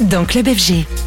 Dans Club FG.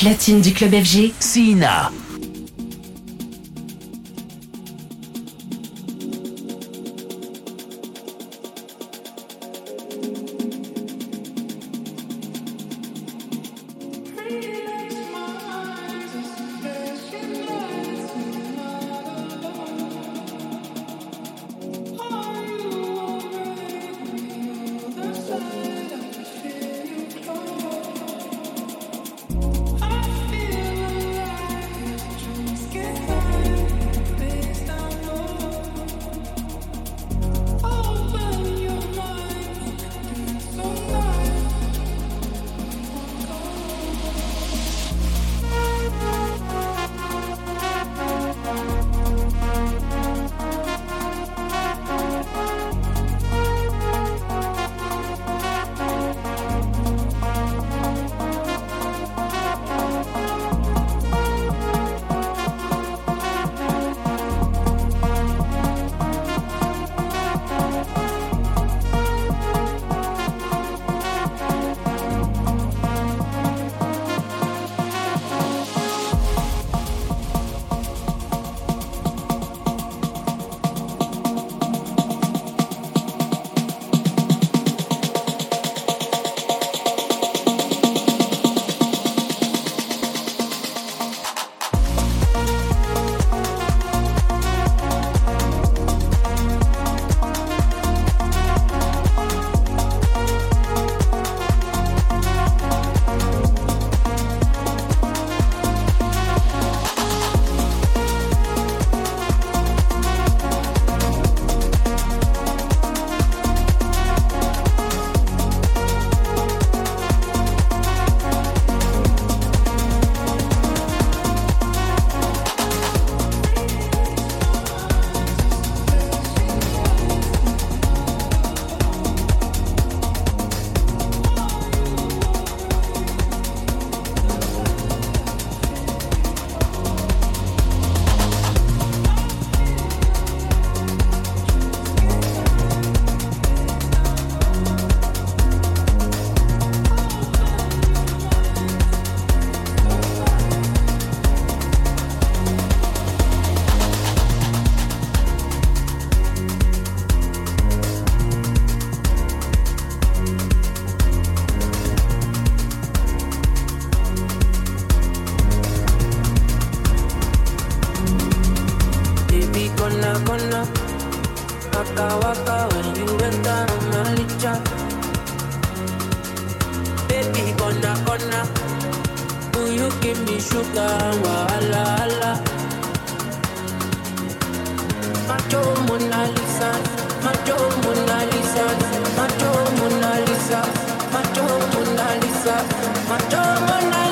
Platine du club FG, Sina. waka waka when you enter Malicha. Baby, gonna gonna. Will you give me sugar? Wala wala. Macho Mona Lisa, Macho Mona Lisa, Macho Mona Lisa, Macho Mona Lisa, Macho Mona Lisa.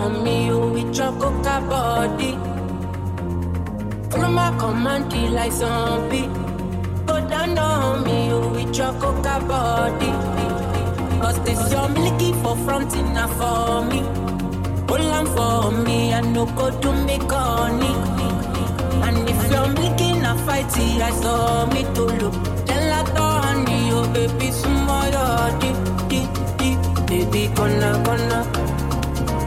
on me, oh, with your coca body. Follow my command, like zombie. Go down on me, oh, with your coca body. Cause this your milky for front enough for me. Pull on for me, I no go to me corny. And if you're making a fight, I saw me to look. Tell I on you, baby, small, di, baby, gonna, gonna.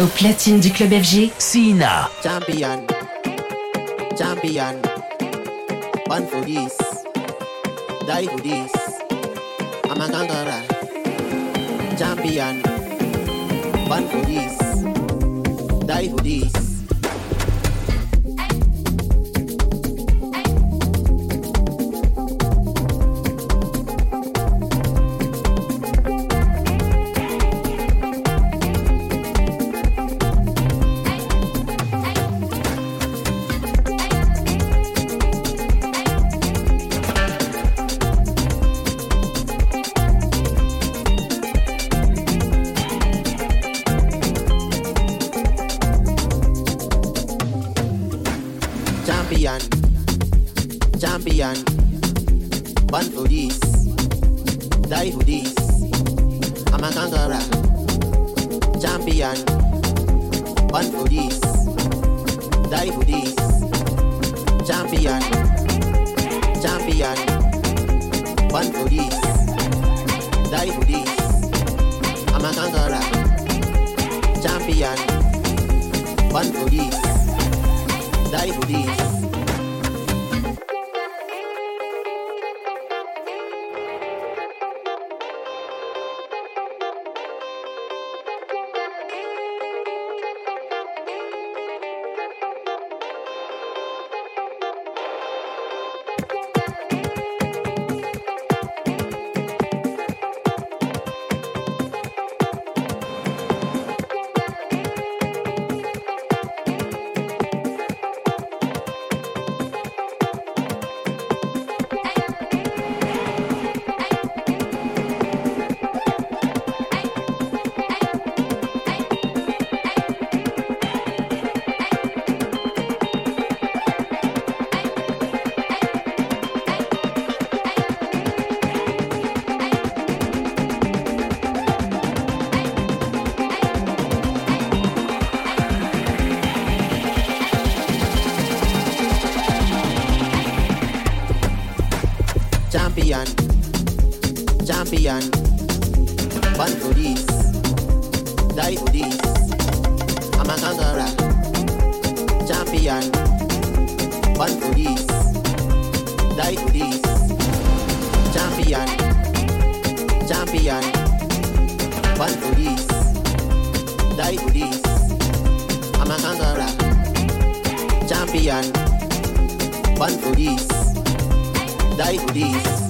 Au platine du club FG, Sina. Champion. Champion. Born for this. Die for this. I'm a conqueror. Champion. Born for this. Die for this. champion, champion. Born for this, die for this. I'm a conqueror, champion. Born for this, die for this. Champion, champion. Born for this, die for this. I'm a conqueror, champion. Born for this, die for this.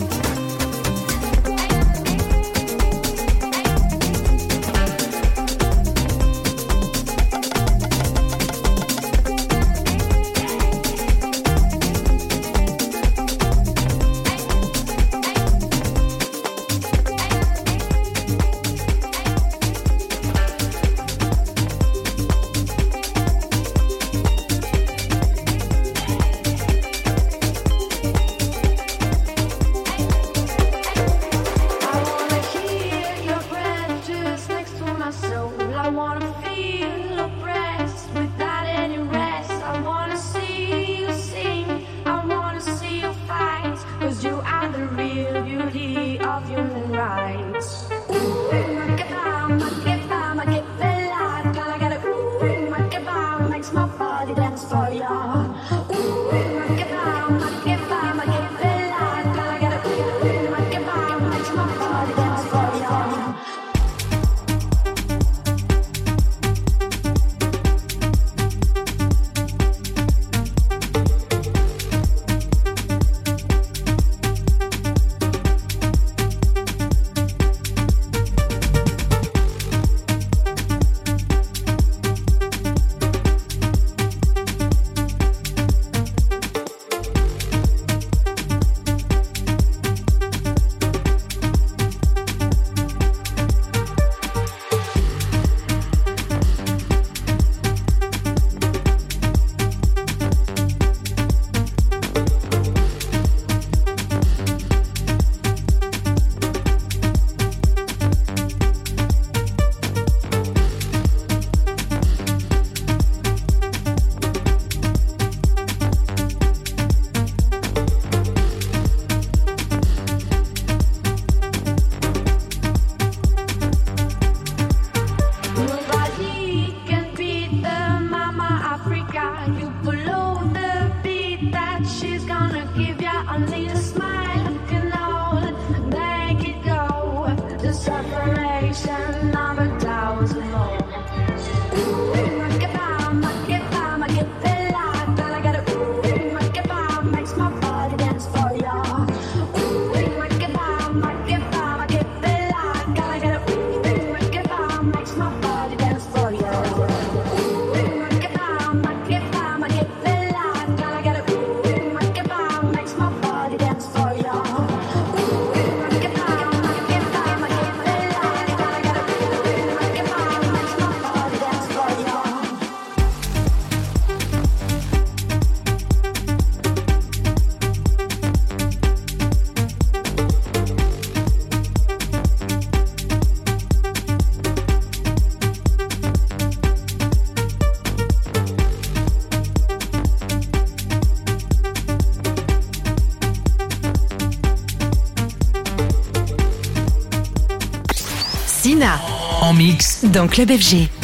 en mix dans Club FG.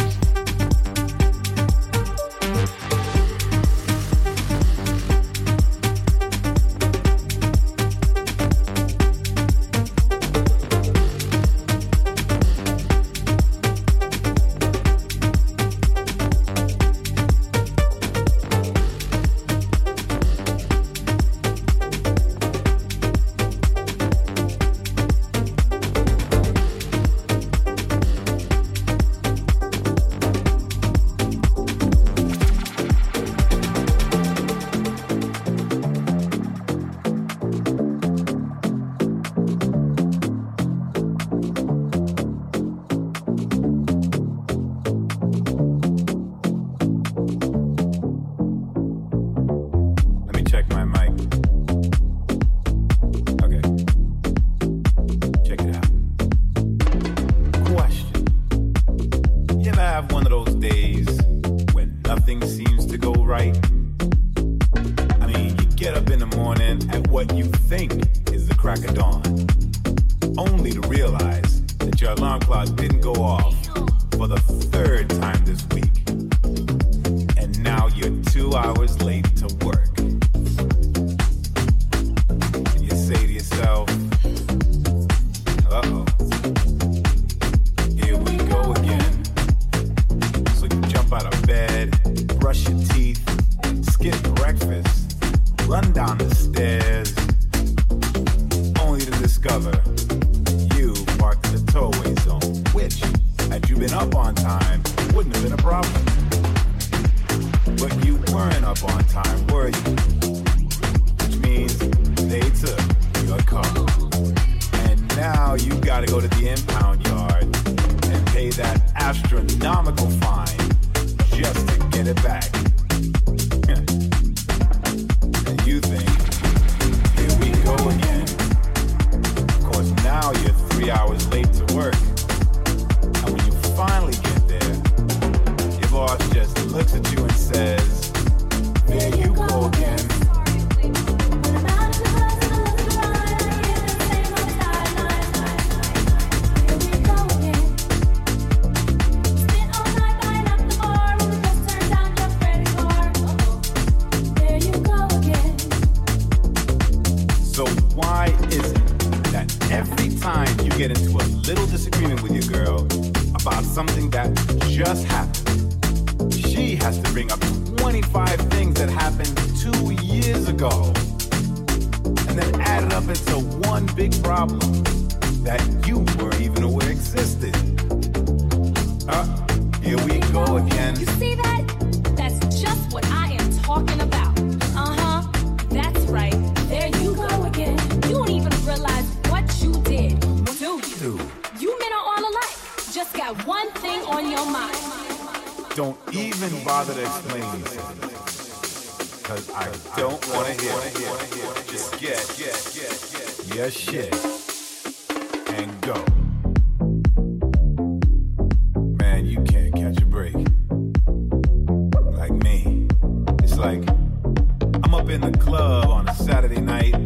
you parked in the towaway zone, which, had you been up on time, wouldn't have been a problem. But you weren't up on time, were you? Which means they took your car. And now you gotta go to the impound yard and pay that astronomical fine just to get it back. in the club on a Saturday night.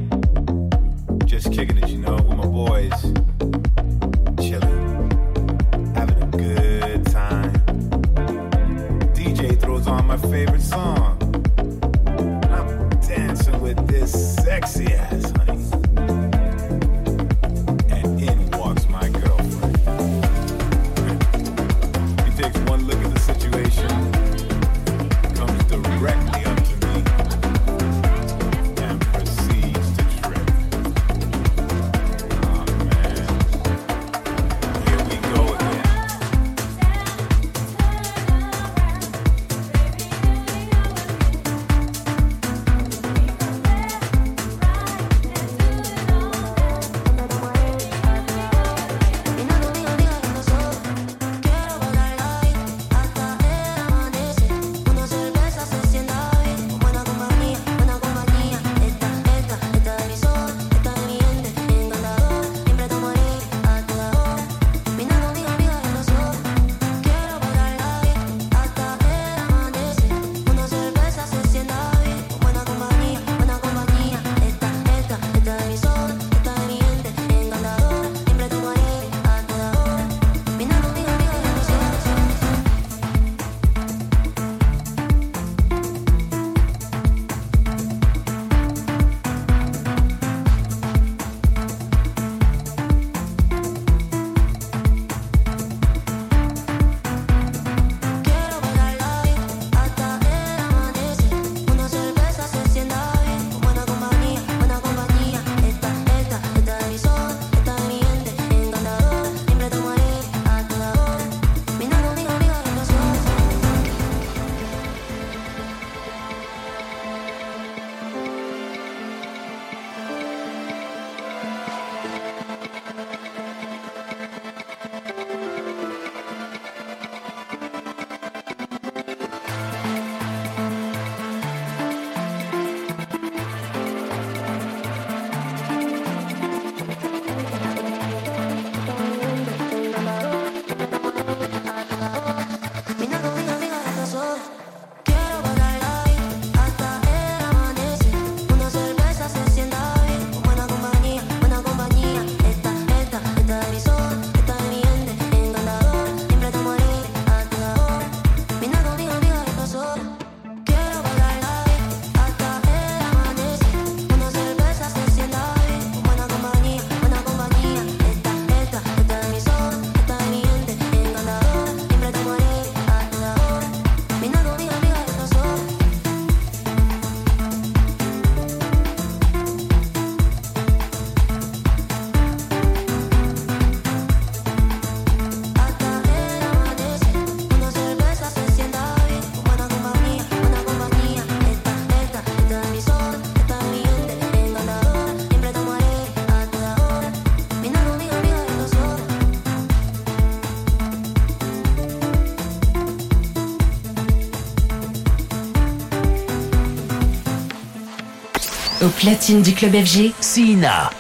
Platine du club FG, Sina. Dígame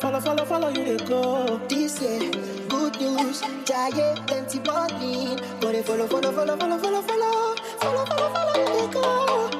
follow, follow, follow, you they go. This year, good news, giant plenty money. But they follow, follow, follow, follow, follow, follow, follow, follow, follow you they go.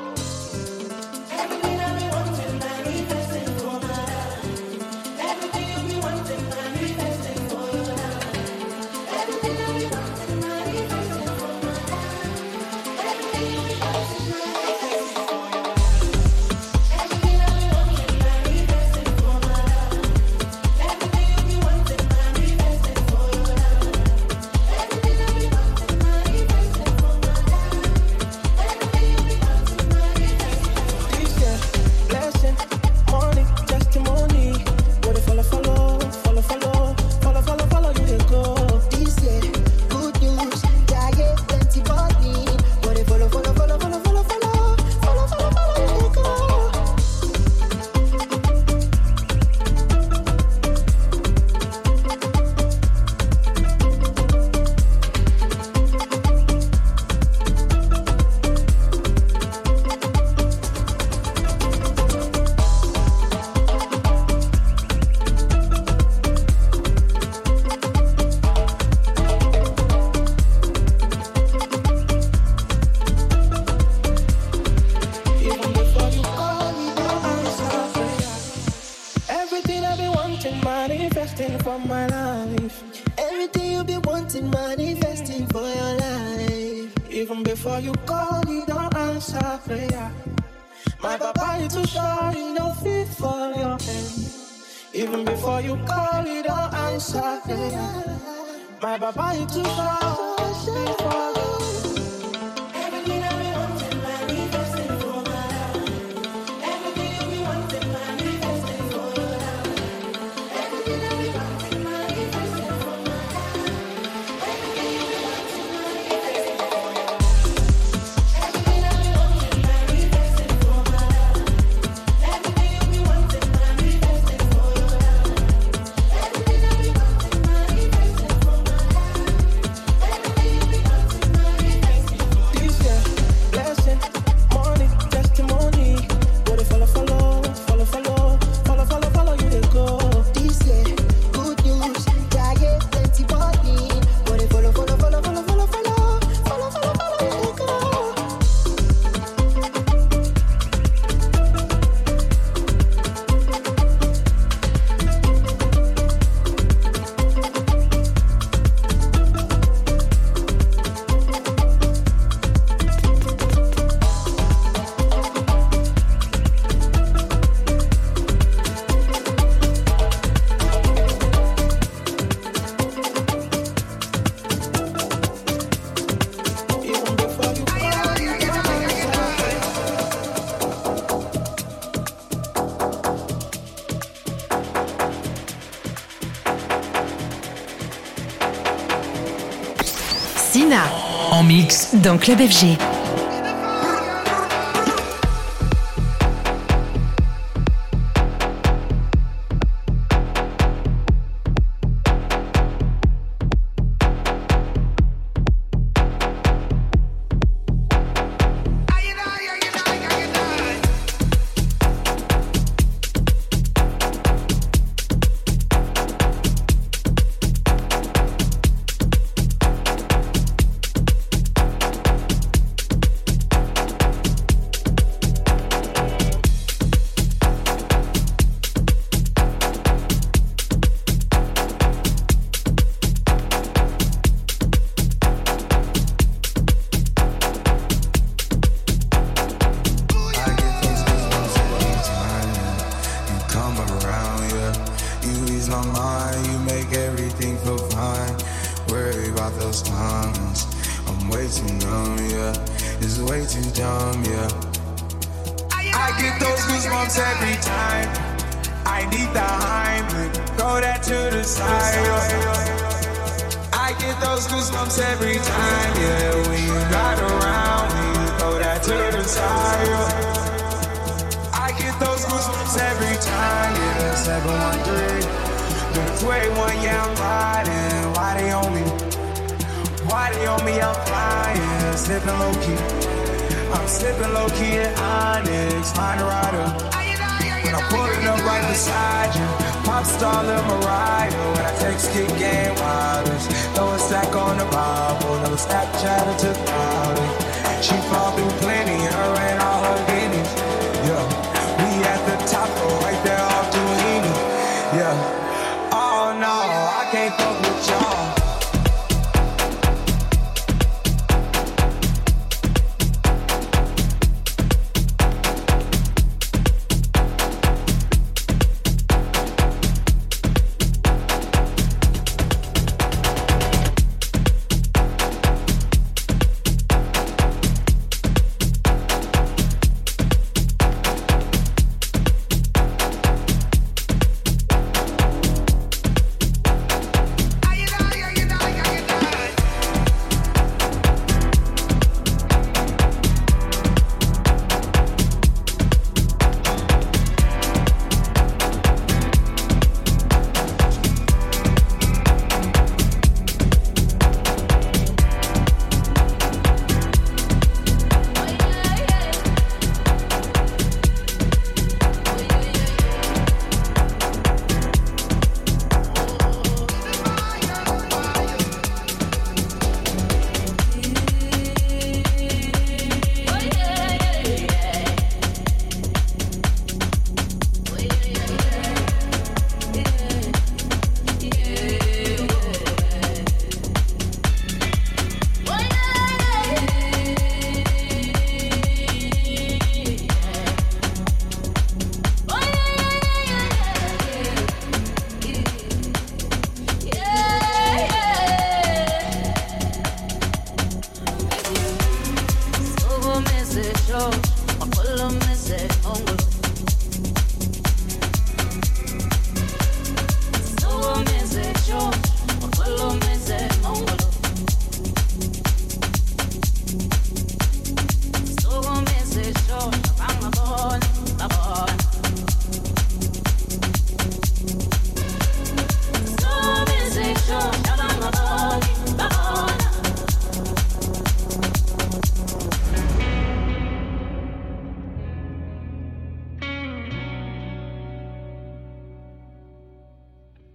Dans Club FG.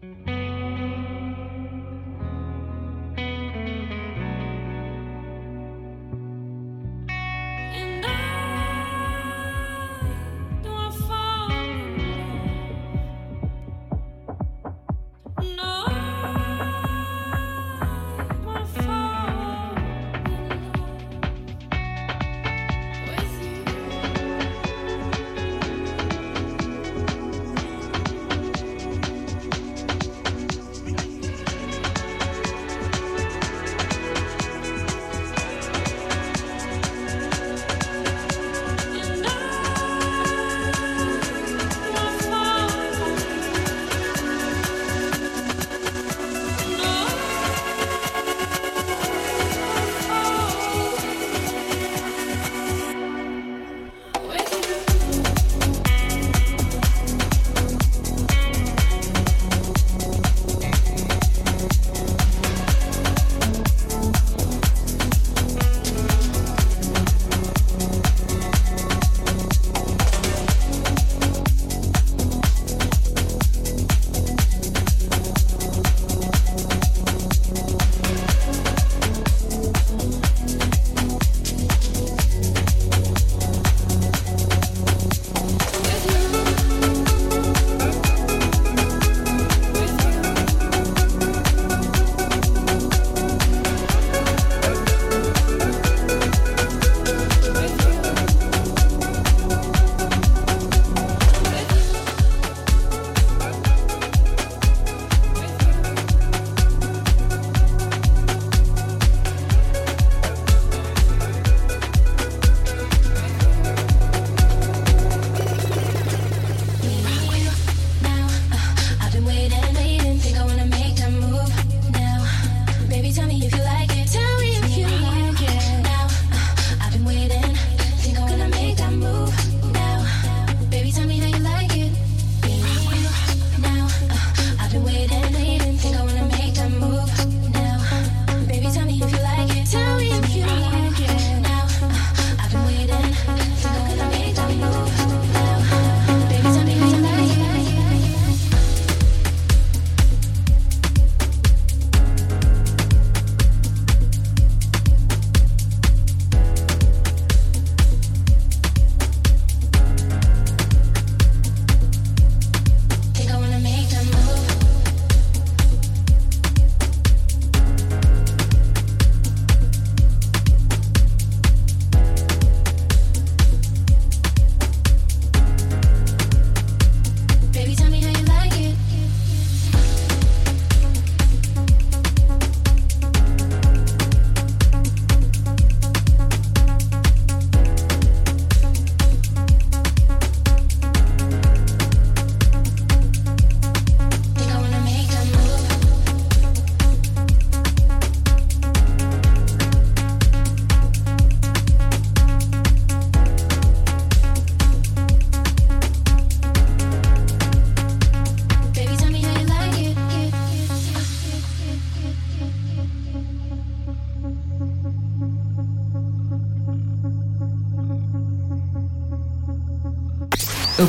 Mm-hmm.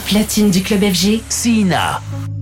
Platine du club FG, Sina. You've